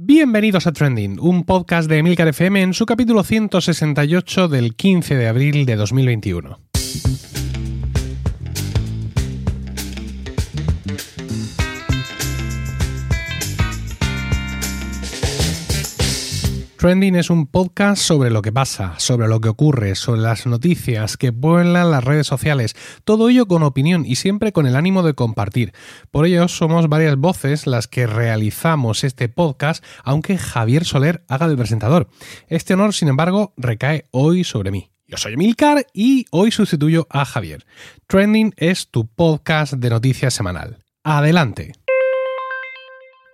Bienvenidos a Trending, un podcast de Emilcar FM en su capítulo 168 del 15 de abril de 2021. Trending es un podcast sobre lo que pasa, sobre lo que ocurre, sobre las noticias que vuelan las redes sociales, todo ello con opinión y siempre con el ánimo de compartir. Por ello somos varias voces las que realizamos este podcast, aunque Javier Soler haga de presentador. Este honor, sin embargo, recae hoy sobre mí. Yo soy Emilcar y hoy sustituyo a Javier. Trending es tu podcast de noticias semanal. Adelante.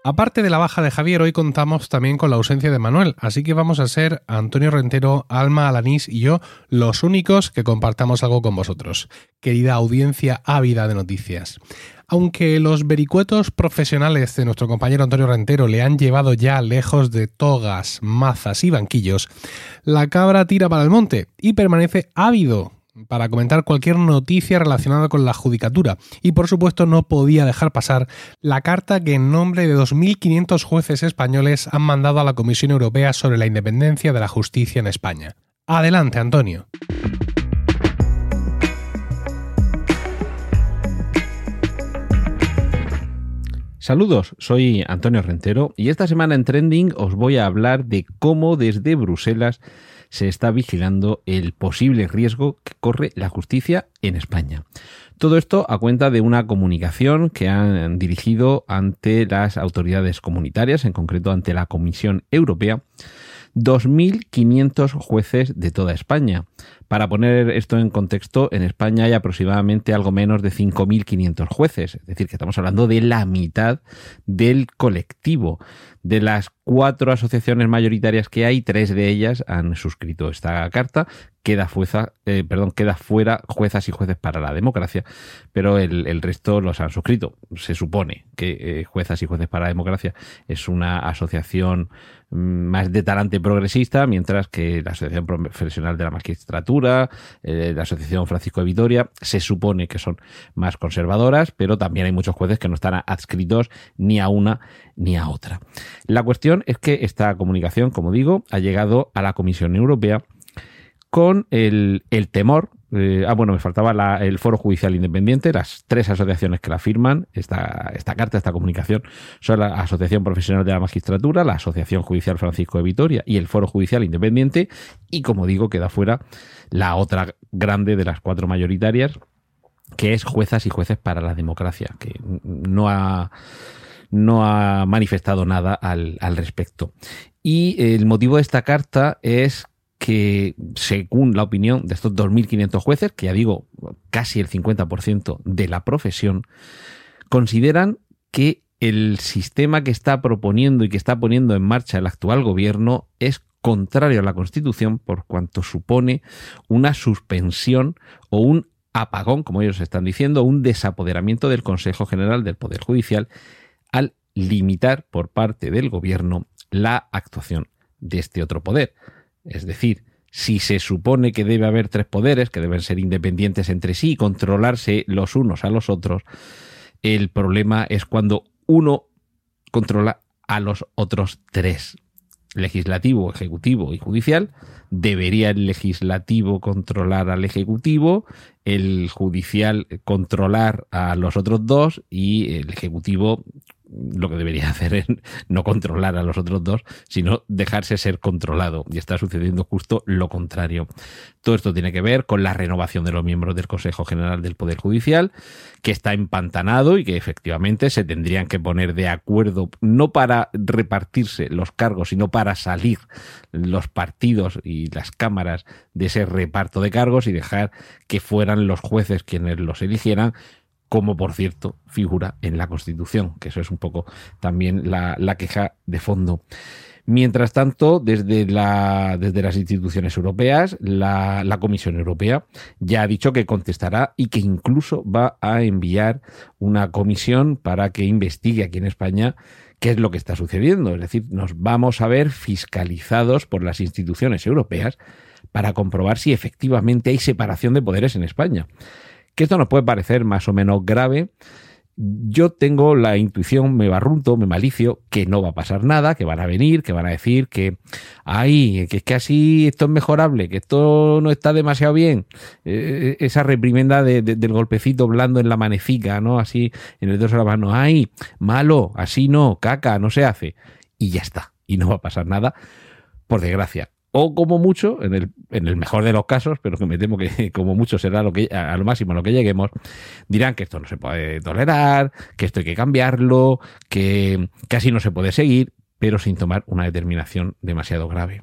Aparte de la baja de Javier, hoy contamos también con la ausencia de Manuel, así que vamos a ser Antonio Rentero, Alma Alanís y yo los únicos que compartamos algo con vosotros, querida audiencia ávida de noticias. Aunque los vericuetos profesionales de nuestro compañero Antonio Rentero le han llevado ya lejos de togas, mazas y banquillos, la cabra tira para el monte y permanece ávido para comentar cualquier noticia relacionada con la judicatura y por supuesto no podía dejar pasar la carta que en nombre de 2.500 jueces españoles han mandado a la Comisión Europea sobre la independencia de la justicia en España. Adelante, Antonio. Saludos, soy Antonio Rentero y esta semana en Trending os voy a hablar de cómo desde Bruselas se está vigilando el posible riesgo que corre la justicia en España. Todo esto a cuenta de una comunicación que han dirigido ante las autoridades comunitarias, en concreto ante la Comisión Europea, 2.500 jueces de toda España. Para poner esto en contexto, en España hay aproximadamente algo menos de 5.500 jueces, es decir, que estamos hablando de la mitad del colectivo. De las cuatro asociaciones mayoritarias que hay, tres de ellas han suscrito esta carta. Queda, eh, perdón, queda fuera juezas y jueces para la democracia, pero el, resto los han suscrito. Se supone que eh, juezas y jueces para la democracia es una asociación mm, más de talante progresista, mientras que la Asociación Profesional de la Magistratura, eh, la Asociación Francisco de Vitoria, se supone que son más conservadoras, pero también hay muchos jueces que no están adscritos ni a una ni a otra. La cuestión es que esta comunicación, como digo, ha llegado a la Comisión Europea con el, temor eh, ah, bueno, me faltaba el Foro Judicial Independiente, las tres asociaciones que la firman, esta, esta carta, esta comunicación, son la Asociación Profesional de la Magistratura, la Asociación Judicial Francisco de Vitoria y el Foro Judicial Independiente, y como digo, queda fuera la otra grande de las cuatro mayoritarias, que es Juezas y Jueces para la Democracia, que no ha no ha manifestado nada al, respecto. Y el motivo de esta carta es que, según la opinión de estos 2.500 jueces, que ya digo, casi el 50% de la profesión, consideran que el sistema que está proponiendo y que está poniendo en marcha el actual gobierno es contrario a la Constitución por cuanto supone una suspensión o un apagón, como ellos están diciendo, un desapoderamiento del Consejo General del Poder Judicial al limitar por parte del gobierno la actuación de este otro poder. Es decir, si se supone que debe haber tres poderes, que deben ser independientes entre sí y controlarse los unos a los otros, el problema es cuando uno controla a los otros tres. Legislativo, ejecutivo y judicial. Debería el legislativo controlar al ejecutivo, el judicial controlar a los otros dos y el ejecutivo lo que debería hacer es no controlar a los otros dos, sino dejarse ser controlado. Y está sucediendo justo lo contrario. Todo esto tiene que ver con la renovación de los miembros del Consejo General del Poder Judicial, que está empantanado y que efectivamente se tendrían que poner de acuerdo, no para repartirse los cargos, sino para salir los partidos y las cámaras de ese reparto de cargos y dejar que fueran los jueces quienes los eligieran como por cierto figura en la Constitución, que eso es un poco también la, queja de fondo. Mientras tanto, desde, la, desde las instituciones europeas, la, la, Comisión Europea ya ha dicho que contestará y que incluso va a enviar una comisión para que investigue aquí en España qué es lo que está sucediendo. Es decir, nos vamos a ver fiscalizados por las instituciones europeas para comprobar si efectivamente hay separación de poderes en España que esto nos puede parecer más o menos grave yo tengo la intuición, me barrunto, me malicio, que no va a pasar nada, que van a venir, que van a decir que, ay, que es que así esto es mejorable, que esto no está demasiado bien. Eh, esa reprimenda del golpecito blando en la manecica, ¿no? Así en el dorso de la mano, ay, malo, así no, caca, no se hace. Y ya está, y no va a pasar nada, por desgracia o como mucho, en el, en el mejor de los casos, pero que me temo que como mucho será lo que, a lo máximo a lo que lleguemos, dirán que esto no se puede tolerar, que esto hay que cambiarlo, que, casi no se puede seguir, pero sin tomar una determinación demasiado grave.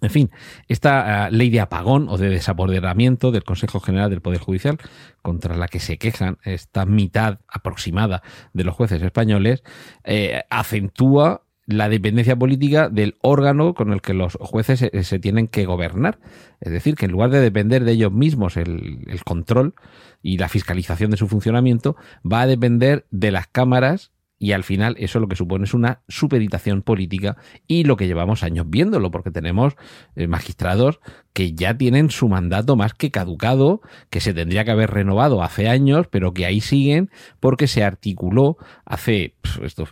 En fin, esta ah, ley de apagón o de desapoderamiento del Consejo General del Poder Judicial, contra la que se quejan esta mitad aproximada de los jueces españoles, eh, acentúa la dependencia política del órgano con el que los jueces se, tienen que gobernar. Es decir, que en lugar de depender de ellos mismos el, el control y la fiscalización de su funcionamiento, va a depender de las cámaras y al final eso lo que supone es una supeditación política y lo que llevamos años viéndolo, porque tenemos eh, magistrados que ya tienen su mandato más que caducado, que se tendría que haber renovado hace años, pero que ahí siguen porque se articuló hace esto,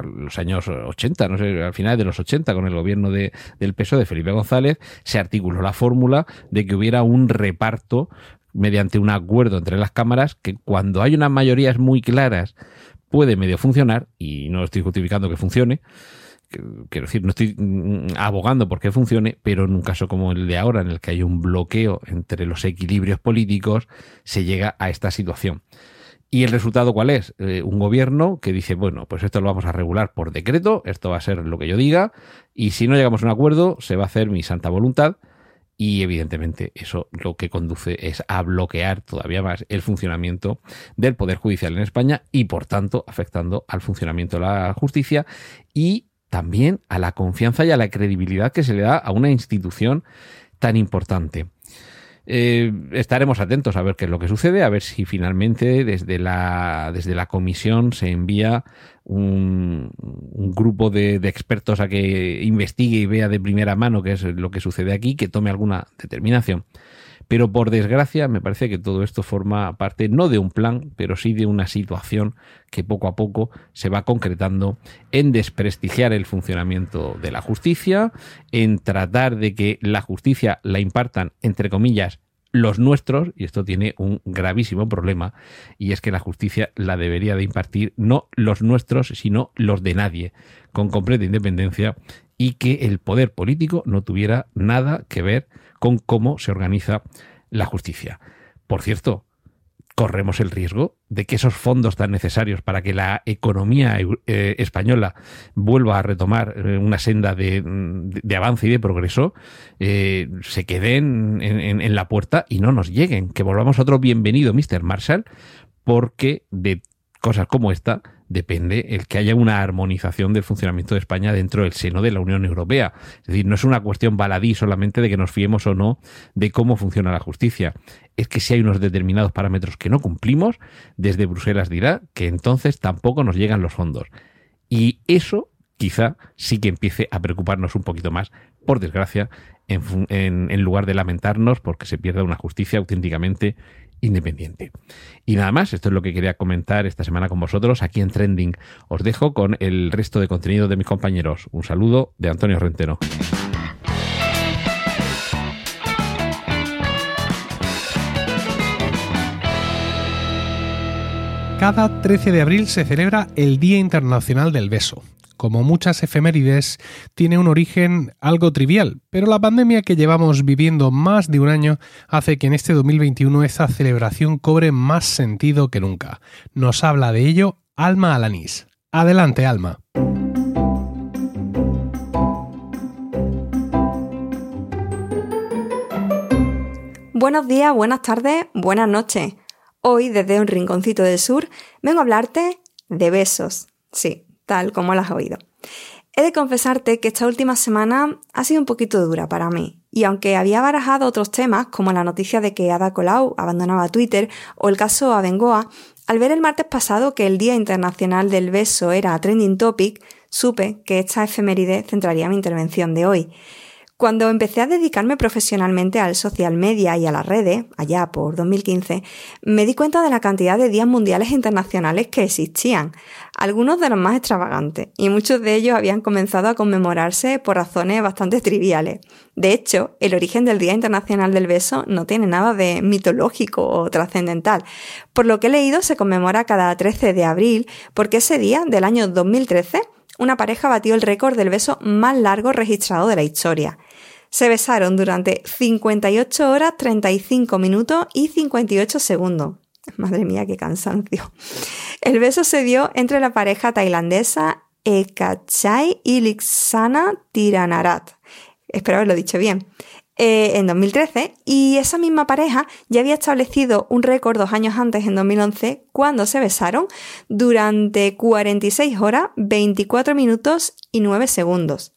los años 80, no sé, al final de los 80 con el gobierno de, del PSOE de Felipe González, se articuló la fórmula de que hubiera un reparto mediante un acuerdo entre las cámaras que cuando hay unas mayorías muy claras puede medio funcionar, y no estoy justificando que funcione, quiero decir, no estoy mm, abogando porque funcione, pero en un caso como el de ahora, en el que hay un bloqueo entre los equilibrios políticos, se llega a esta situación. ¿Y el resultado cuál es? Eh, un gobierno que dice, bueno, pues esto lo vamos a regular por decreto, esto va a ser lo que yo diga, y si no llegamos a un acuerdo, se va a hacer mi santa voluntad, y evidentemente eso lo que conduce es a bloquear todavía más el funcionamiento del Poder Judicial en España y por tanto afectando al funcionamiento de la justicia y también a la confianza y a la credibilidad que se le da a una institución tan importante. Eh, estaremos atentos a ver qué es lo que sucede, a ver si finalmente desde la, desde la comisión se envía un, grupo de, expertos a que investigue y vea de primera mano qué es lo que sucede aquí, que tome alguna determinación. Pero por desgracia, me parece que todo esto forma parte no de un plan, pero sí de una situación que poco a poco se va concretando en desprestigiar el funcionamiento de la justicia, en tratar de que la justicia la impartan, entre comillas, los nuestros, y esto tiene un gravísimo problema, y es que la justicia la debería de impartir no los nuestros, sino los de nadie, con completa independencia, y que el poder político no tuviera nada que ver con cómo se organiza la justicia. Por cierto, corremos el riesgo de que esos fondos tan necesarios para que la economía eh, española vuelva a retomar eh, una senda de, avance y de progreso, eh, se queden en, en, la puerta y no nos lleguen. Que volvamos a otro bienvenido, Mr. Marshall, porque de cosas como esta depende el que haya una armonización del funcionamiento de España dentro del seno de la Unión Europea. Es decir, no es una cuestión baladí solamente de que nos fiemos o no de cómo funciona la justicia. Es que si hay unos determinados parámetros que no cumplimos, desde Bruselas dirá que entonces tampoco nos llegan los fondos. Y eso quizá sí que empiece a preocuparnos un poquito más, por desgracia, en, en lugar de lamentarnos porque se pierda una justicia auténticamente independiente. Y nada más, esto es lo que quería comentar esta semana con vosotros aquí en Trending. Os dejo con el resto de contenido de mis compañeros. Un saludo de Antonio Rentero. Cada 13 de abril se celebra el Día Internacional del Beso como muchas efemérides, tiene un origen algo trivial, pero la pandemia que llevamos viviendo más de un año hace que en este 2021 esa celebración cobre más sentido que nunca. Nos habla de ello Alma Alanís. Adelante, Alma. Buenos días, buenas tardes, buenas noches. Hoy, desde un rinconcito del sur, vengo a hablarte de besos. Sí, tal como lo has oído. He de confesarte que esta última semana ha sido un poquito dura para mí, y aunque había barajado otros temas, como la noticia de que Ada Colau abandonaba Twitter o el caso Abengoa, al ver el martes pasado que el Día Internacional del Beso era trending topic, supe que esta efeméride centraría mi intervención de hoy. Cuando empecé a dedicarme profesionalmente al social media y a las redes, allá por 2015, me di cuenta de la cantidad de días mundiales internacionales que existían, algunos de los más extravagantes, y muchos de ellos habían comenzado a conmemorarse por razones bastante triviales. De hecho, el origen del Día Internacional del Beso no tiene nada de mitológico o trascendental. Por lo que he leído, se conmemora cada 13 de abril, porque ese día del año 2013 una pareja batió el récord del beso más largo registrado de la historia. Se besaron durante 58 horas, 35 minutos y 58 segundos. Madre mía, qué cansancio. El beso se dio entre la pareja tailandesa Ekachai y Lixana Tiranarat. Espero haberlo dicho bien. Eh, en 2013 y esa misma pareja ya había establecido un récord dos años antes, en 2011, cuando se besaron durante 46 horas, 24 minutos y 9 segundos.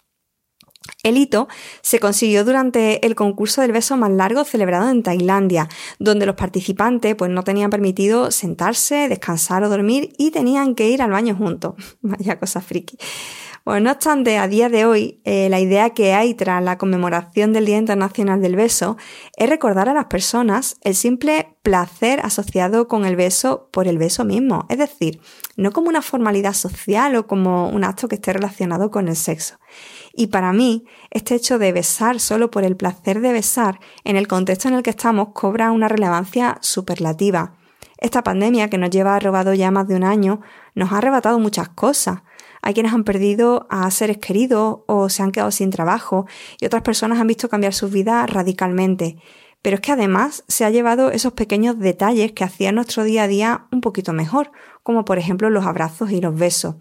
El hito se consiguió durante el concurso del beso más largo celebrado en Tailandia, donde los participantes pues, no tenían permitido sentarse, descansar o dormir y tenían que ir al baño juntos. Vaya cosa friki. Bueno, no obstante, a día de hoy, eh, la idea que hay tras la conmemoración del Día Internacional del Beso es recordar a las personas el simple placer asociado con el beso por el beso mismo, es decir, no como una formalidad social o como un acto que esté relacionado con el sexo. Y para mí, este hecho de besar solo por el placer de besar, en el contexto en el que estamos, cobra una relevancia superlativa. Esta pandemia, que nos lleva robado ya más de un año, nos ha arrebatado muchas cosas. Hay quienes han perdido a seres queridos o se han quedado sin trabajo y otras personas han visto cambiar sus vidas radicalmente. Pero es que además se ha llevado esos pequeños detalles que hacían nuestro día a día un poquito mejor, como por ejemplo los abrazos y los besos.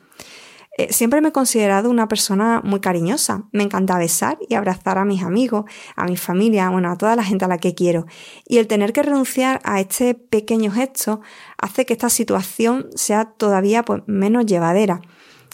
Eh, siempre me he considerado una persona muy cariñosa. Me encanta besar y abrazar a mis amigos, a mi familia, bueno, a toda la gente a la que quiero. Y el tener que renunciar a este pequeño gesto hace que esta situación sea todavía pues, menos llevadera.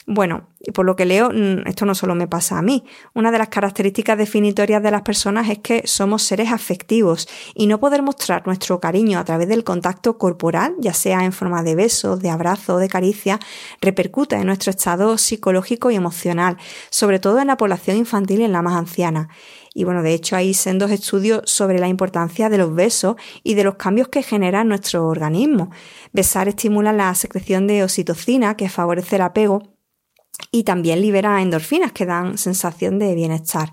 Bueno, y por lo que leo, mm, esto no solo me pasa a mí. Una de las características definitorias de las personas es que somos seres afectivos y no poder mostrar nuestro cariño a través del contacto corporal, ya sea en forma de besos, de abrazo o de caricia, repercute en nuestro estado psicológico y emocional, sobre todo en la población infantil y en la más anciana. Y bueno, de hecho hay sendos estudios sobre la importancia de los besos y de los cambios que genera nuestro organismo. Besar estimula la secreción de oxitocina, que favorece el apego y también libera endorfinas que dan sensación de bienestar.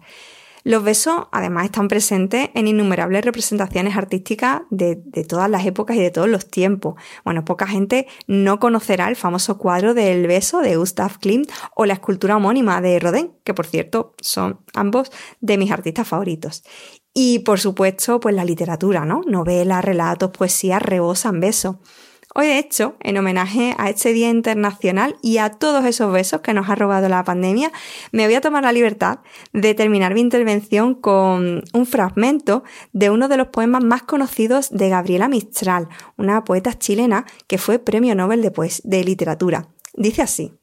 Los besos además están presentes en innumerables representaciones artísticas de, todas las épocas y de todos los tiempos. Bueno, poca gente no conocerá el famoso cuadro del beso de Gustav Klimt o la escultura homónima de Rodin, que por cierto son ambos de mis artistas favoritos. Y por supuesto, pues la literatura, ¿no? Novelas, relatos, poesías rebosan besos. Hoy, de hecho, en homenaje a este Día Internacional y a todos esos besos que nos ha robado la pandemia, me voy a tomar la libertad de terminar mi intervención con un fragmento de uno de los poemas más conocidos de Gabriela Mistral, una poeta chilena que fue Premio Nobel de, de Literatura. Dice así,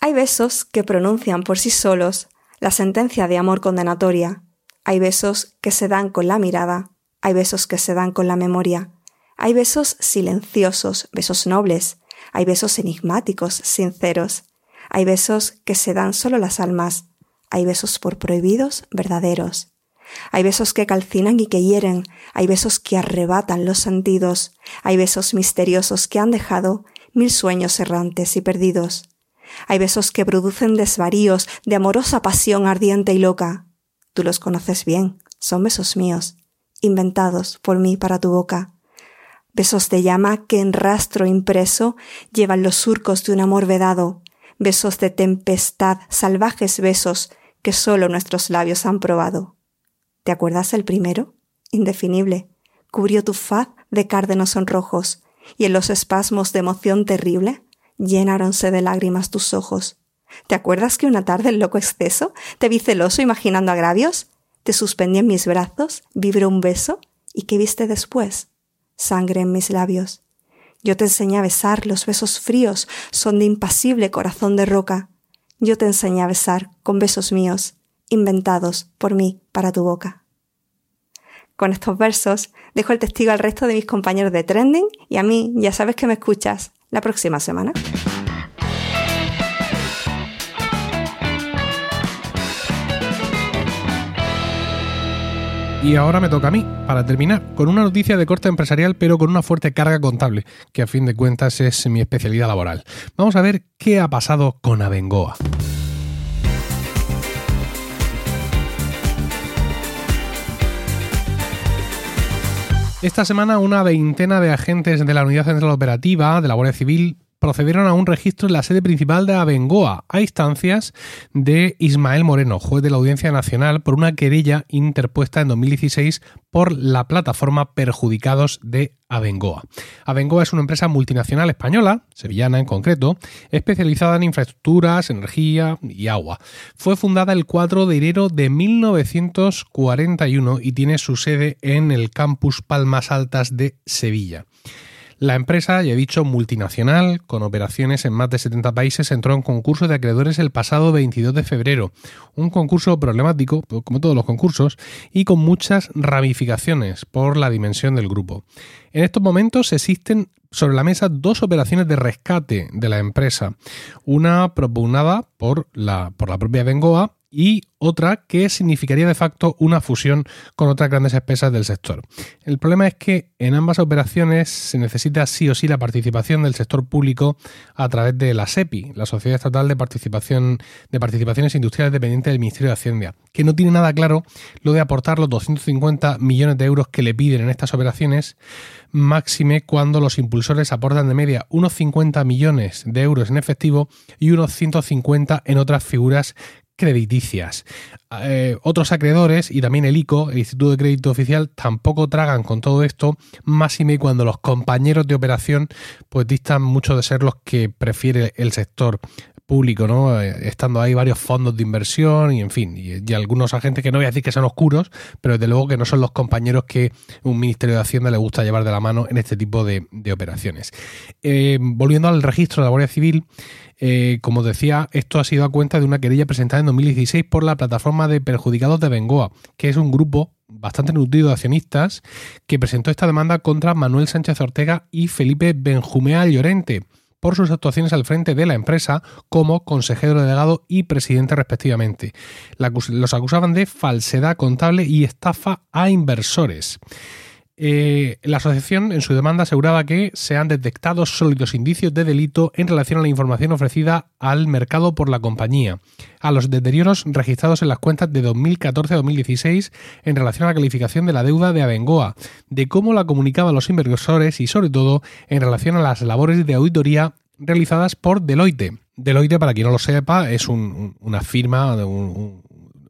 Hay besos que pronuncian por sí solos la sentencia de amor condenatoria. Hay besos que se dan con la mirada, hay besos que se dan con la memoria. Hay besos silenciosos, besos nobles, hay besos enigmáticos, sinceros, hay besos que se dan solo las almas, hay besos por prohibidos, verdaderos. Hay besos que calcinan y que hieren, hay besos que arrebatan los sentidos, hay besos misteriosos que han dejado mil sueños errantes y perdidos. Hay besos que producen desvaríos de amorosa pasión ardiente y loca. Tú los conoces bien, son besos míos, inventados por mí para tu boca besos de llama que en rastro impreso llevan los surcos de un amor vedado, besos de tempestad, salvajes besos que solo nuestros labios han probado. ¿Te acuerdas el primero? Indefinible. Cubrió tu faz de cárdenos sonrojos, y en los espasmos de emoción terrible llenáronse de lágrimas tus ojos. ¿Te acuerdas que una tarde en loco exceso te vi celoso imaginando agravios? Te suspendí en mis brazos, vibró un beso, y ¿qué viste después? Sangre en mis labios. Yo te enseñé a besar, los besos fríos son de impasible corazón de roca. Yo te enseñé a besar con besos míos, inventados por mí para tu boca. Con estos versos dejo el testigo al resto de mis compañeros de Trending y a mí ya sabes que me escuchas la próxima semana. Y ahora me toca a mí, para terminar, con una noticia de corte empresarial, pero con una fuerte carga contable, que a fin de cuentas es mi especialidad laboral. Vamos a ver qué ha pasado con Abengoa. Esta semana una veintena de agentes de la Unidad Central Operativa de la Guardia Civil procedieron a un registro en la sede principal de Abengoa, a instancias de Ismael Moreno, juez de la Audiencia Nacional, por una querella interpuesta en 2016 por la plataforma Perjudicados de Abengoa. Abengoa es una empresa multinacional española, sevillana en concreto, especializada en infraestructuras, energía y agua. Fue fundada el 4 de enero de 1941 y tiene su sede en el campus Palmas Altas de Sevilla. La empresa, ya he dicho, multinacional, con operaciones en más de 70 países, entró en concurso de acreedores el pasado 22 de febrero. Un concurso problemático, como todos los concursos, y con muchas ramificaciones por la dimensión del grupo. En estos momentos existen sobre la mesa dos operaciones de rescate de la empresa. Una propugnada por la, por la propia Bengoa y otra que significaría de facto una fusión con otras grandes empresas del sector. El problema es que en ambas operaciones se necesita sí o sí la participación del sector público a través de la SEPI, la Sociedad Estatal de Participación de Participaciones Industriales dependiente del Ministerio de Hacienda, que no tiene nada claro lo de aportar los 250 millones de euros que le piden en estas operaciones, máxime cuando los impulsores aportan de media unos 50 millones de euros en efectivo y unos 150 en otras figuras crediticias. Eh, otros acreedores y también el ICO, el Instituto de Crédito Oficial, tampoco tragan con todo esto, máxime cuando los compañeros de operación pues distan mucho de ser los que prefiere el sector público, ¿no? Eh, estando ahí varios fondos de inversión y en fin, y, algunos agentes que no voy a decir que son oscuros, pero desde luego que no son los compañeros que un Ministerio de Hacienda le gusta llevar de la mano en este tipo de, operaciones. Eh, volviendo al registro de la Guardia Civil, eh, como decía, esto ha sido a cuenta de una querella presentada en 2016 por la plataforma de perjudicados de Bengoa, que es un grupo bastante nutrido de accionistas que presentó esta demanda contra Manuel Sánchez Ortega y Felipe Benjumea Llorente por sus actuaciones al frente de la empresa como consejero delegado y presidente respectivamente. los acusaban de falsedad contable y estafa a inversores. Eh, la asociación en su demanda aseguraba que se han detectado sólidos indicios de delito en relación a la información ofrecida al mercado por la compañía, a los deterioros registrados en las cuentas de 2014-2016 en relación a la calificación de la deuda de Abengoa, de cómo la comunicaban los inversores y sobre todo en relación a las labores de auditoría realizadas por Deloitte. Deloitte, para quien no lo sepa, es una firma, un,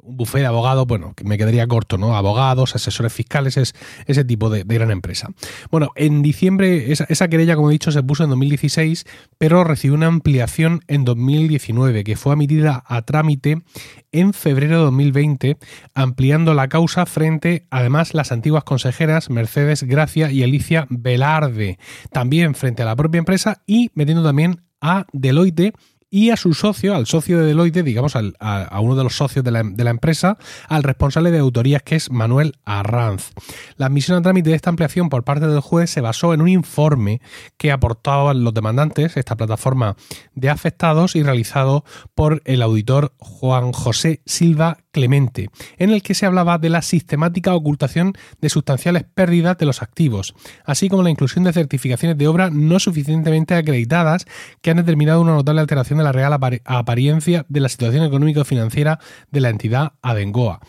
un buffet de abogados, bueno, me quedaría corto, ¿no? Abogados, asesores fiscales, es ese tipo de, gran empresa. Bueno, en diciembre esa, querella, como he dicho, se puso en 2016, pero recibió una ampliación en 2019, que fue admitida a trámite en febrero de 2020, ampliando la causa frente, además, las antiguas consejeras Mercedes Gracia y Alicia Velarde, también frente a la propia empresa y metiendo también a Deloitte y a su socio, al socio de Deloitte, digamos, a, uno de los socios de la, de la, empresa, al responsable de autorías que es Manuel Arranz. La admisión a trámite de esta ampliación por parte del juez se basó en un informe que aportaban los demandantes, esta plataforma de afectados, y realizado por el auditor Juan José Silva Clemente, en el que se hablaba de la sistemática ocultación de sustanciales pérdidas de los activos, así como la inclusión de certificaciones de obra no suficientemente acreditadas que han determinado una notable alteración la real apariencia de la situación económico-financiera de la entidad Adengoa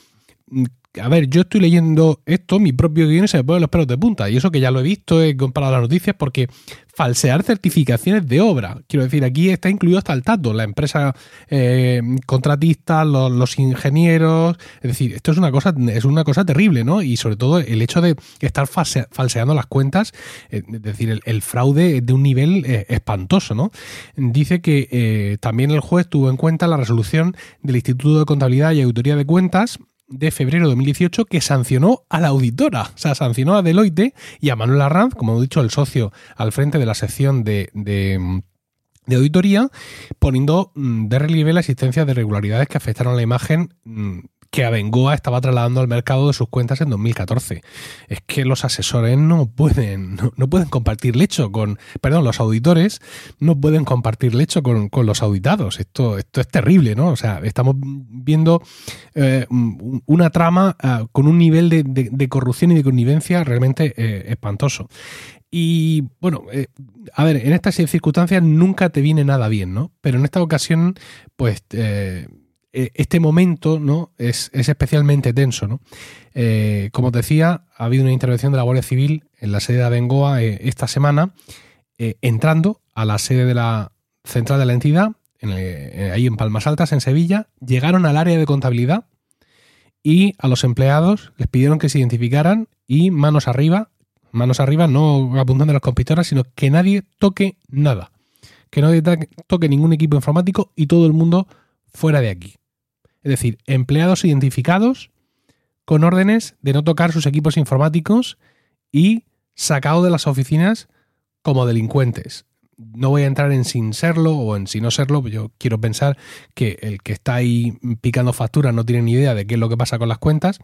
a ver, yo estoy leyendo esto, mi propio guion se me ponen los pelos de punta. Y eso que ya lo he visto, he comparado las noticias, porque falsear certificaciones de obra. Quiero decir, aquí está incluido hasta el tato, la empresa eh, contratista, los, ingenieros. Es decir, esto es una cosa, es una cosa terrible, ¿no? Y sobre todo el hecho de estar falseando las cuentas, eh, es decir, el, fraude de un nivel eh, espantoso, ¿no? Dice que también el juez tuvo en cuenta la resolución del Instituto de Contabilidad y Auditoría de Cuentas de febrero de 2018 que sancionó a la auditora, o sea, sancionó a Deloitte y a Manuel Arranz, como he dicho, el socio al frente de la sección de, de, auditoría, poniendo mm, de relieve la existencia de irregularidades que afectaron a la imagen mm, que Abengoa estaba trasladando al mercado de sus cuentas en 2014. Es que los asesores no pueden, no, pueden compartir lecho con, perdón, los auditores no pueden compartir lecho con, con los auditados. Esto, esto es terrible, ¿no? O sea, estamos viendo eh, una trama ah, con un nivel de, corrupción y de connivencia realmente eh, espantoso. Y bueno, eh, a ver, en estas circunstancias nunca te viene nada bien, ¿no? Pero en esta ocasión, pues este momento ¿no? es, especialmente tenso. ¿no? Eh, como os decía, ha habido una intervención de la Guardia Civil en la sede de Abengoa eh, esta semana, entrando a la sede de la central de la entidad, ahí en Palmas Altas, en Sevilla, llegaron al área de contabilidad y a los empleados les pidieron que se identificaran y manos arriba, manos arriba, no apuntando a las computadoras, sino que nadie toque nada, que nadie toque ningún equipo informático y todo el mundo fuera de aquí. Es decir, empleados identificados con órdenes de no tocar sus equipos informáticos y sacados de las oficinas como delincuentes. No voy a entrar en sin serlo o en si no serlo, yo quiero pensar que el que está ahí picando facturas no tiene ni idea de qué es lo que pasa con las cuentas,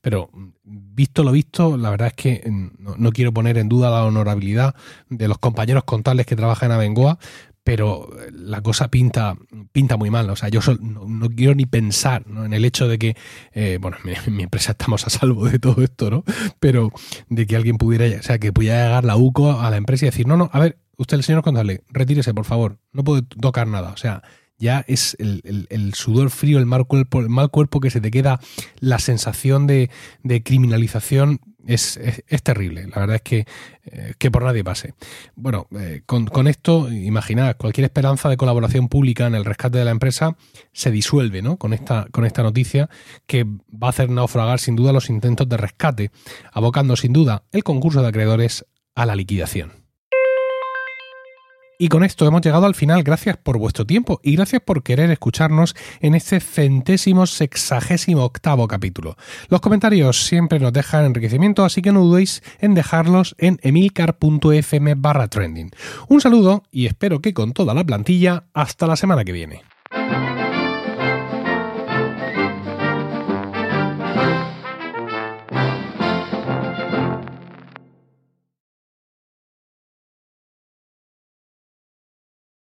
pero visto lo visto, la verdad es que no, no quiero poner en duda la honorabilidad de los compañeros contables que trabajan en Abengoa, pero la cosa pinta, pinta muy mal. O sea, yo no, quiero ni pensar en el hecho de que, eh, bueno, en mi, empresa estamos a salvo de todo esto, ¿no? Pero de que alguien pudiera, o sea, que pudiera llegar la UCO a la empresa y decir, no, no, a ver, usted, el señor contable, retírese, por favor, no puede tocar nada. O sea, ya es el, sudor frío, el mal, cuerpo, el mal cuerpo que se te queda, la sensación de, de criminalización es, terrible. La verdad es que, eh, que por nadie pase. Bueno, eh, con, esto, imaginad, cualquier esperanza de colaboración pública en el rescate de la empresa se disuelve ¿no? con, esta, con esta noticia que va a hacer naufragar sin duda los intentos de rescate, abocando sin duda el concurso de acreedores a la liquidación. Y con esto hemos llegado al final. Gracias por vuestro tiempo y gracias por querer escucharnos en este centésimo sexagésimo octavo capítulo. Los comentarios siempre nos dejan enriquecimiento, así que no dudéis en dejarlos en emilcar.fm barra trending. Un saludo y espero que con toda la plantilla hasta la semana que viene.